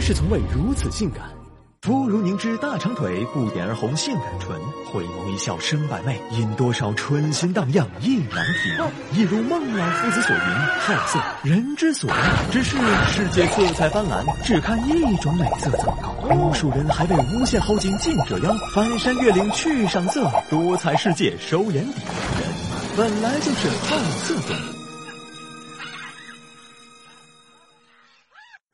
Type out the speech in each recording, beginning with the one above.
是从未如此性感。肤如凝脂大长腿，不点而红性感唇，回眸一笑生百媚，引多少春心荡漾意难平。一如孟老夫子所云：好色，人之所爱。只是世界色彩斑斓，只看一种美色怎么高？无数人还为无限好景尽折腰，翻山越岭去赏色，多彩世界收眼底。人本来就是好色动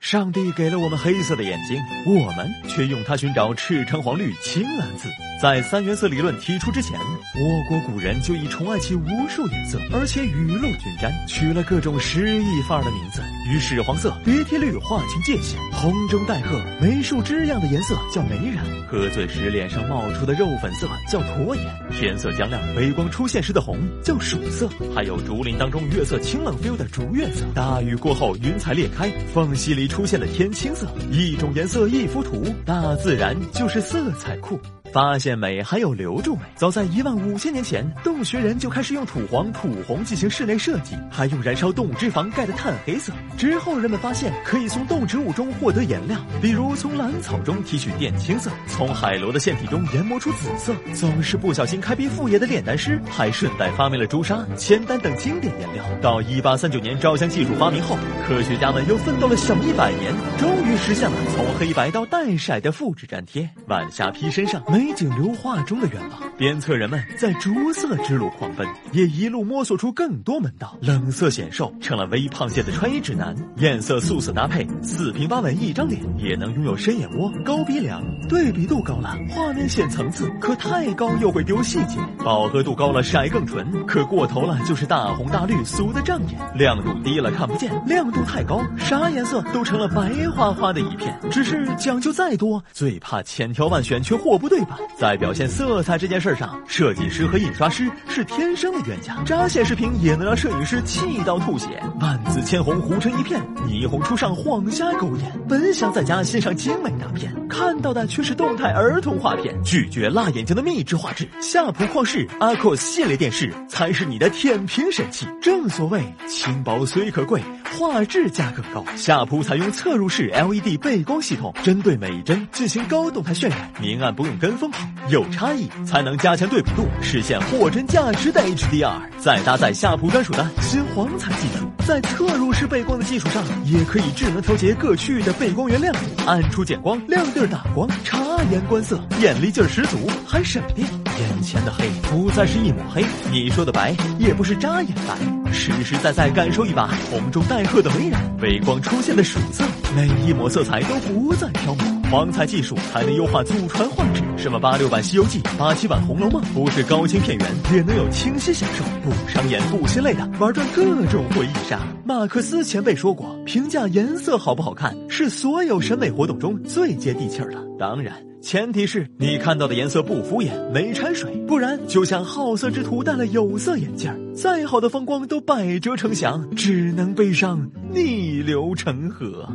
上帝给了我们黑色的眼睛，我们却用它寻找赤橙黄绿青蓝紫。在三原色理论提出之前，我国古人就已宠爱其无数颜色，而且雨露均沾，取了各种诗意范儿的名字。与屎黄色、鼻涕绿划清界限，红中带褐、梅树枝样的颜色叫梅染，喝醉时脸上冒出的肉粉色叫驼颜，天色将亮、微光出现时的红叫曙色，还有竹林当中月色清冷 feel 的竹月色，大雨过后云彩裂开，缝隙里出出现了天青色，一种颜色一幅图，大自然就是色彩库。发现美还有留住美。早在一万五千年前，洞穴人就开始用土黄、土红进行室内设计，还用燃烧动物脂肪盖的炭黑色。之后人们发现可以从动植物中获得颜料，比如从兰草中提取靛青色，从海螺的腺体中研磨出紫色。总是不小心开辟副业的炼丹师，还顺带发明了朱砂、铅丹等经典颜料。到一八三九年照相技术发明后，科学家们又奋斗了小一百年，终于实现了从黑白到淡色的复制粘贴。晚霞披身上。美景流画中的远望，鞭策人们在着色之路狂奔，也一路摸索出更多门道。冷色显瘦成了微胖界的穿衣指南，艳色素色搭配，四平八稳一张脸也能拥有深眼窝、高鼻梁。对比度高了，画面显层次；可太高又会丢细节。饱和度高了色更纯，可过头了就是大红大绿，俗的障眼。亮度低了看不见，亮度太高，啥颜色都成了白花花的一片。只是讲究再多，最怕千挑万选却货不对。在表现色彩这件事上，设计师和印刷师是天生的冤家。扎显示屏也能让摄影师气到吐血，万紫千红糊成一片，霓虹初上晃瞎狗眼。本想在家欣赏精美大片，看到的却是动态儿童画片。拒绝辣眼睛的秘制画质，夏普旷视 Acos 系列电视才是你的舔屏神器。正所谓轻薄虽可贵，画质价更高。夏普采用侧入式 LED 背光系统，针对每一帧进行高动态渲染，明暗不用跟。风跑有差异才能加强对比度，实现货真价实的 HDR。再搭载夏普专属的新黄彩技术，在特入式背光的基础上，也可以智能调节各区域的背光源亮度，暗处减光，亮地儿打光，察言观色，眼力劲儿十足，还省电。眼前的黑不再是一抹黑，你说的白也不是扎眼白，实实在在感受一把红中带褐的微染，背光出现的曙色，每一抹色彩都不再飘渺。黄彩技术还能优化祖传画质，什么八六版《西游记》、八七版《红楼梦》，不是高清片源也能有清晰享受，不伤眼不心累的玩转各种回忆杀。马克思前辈说过，评价颜色好不好看是所有审美活动中最接地气儿的。当然，前提是你看到的颜色不敷衍、没掺水，不然就像好色之徒戴了有色眼镜，再好的风光都百折成祥，只能悲伤逆流成河。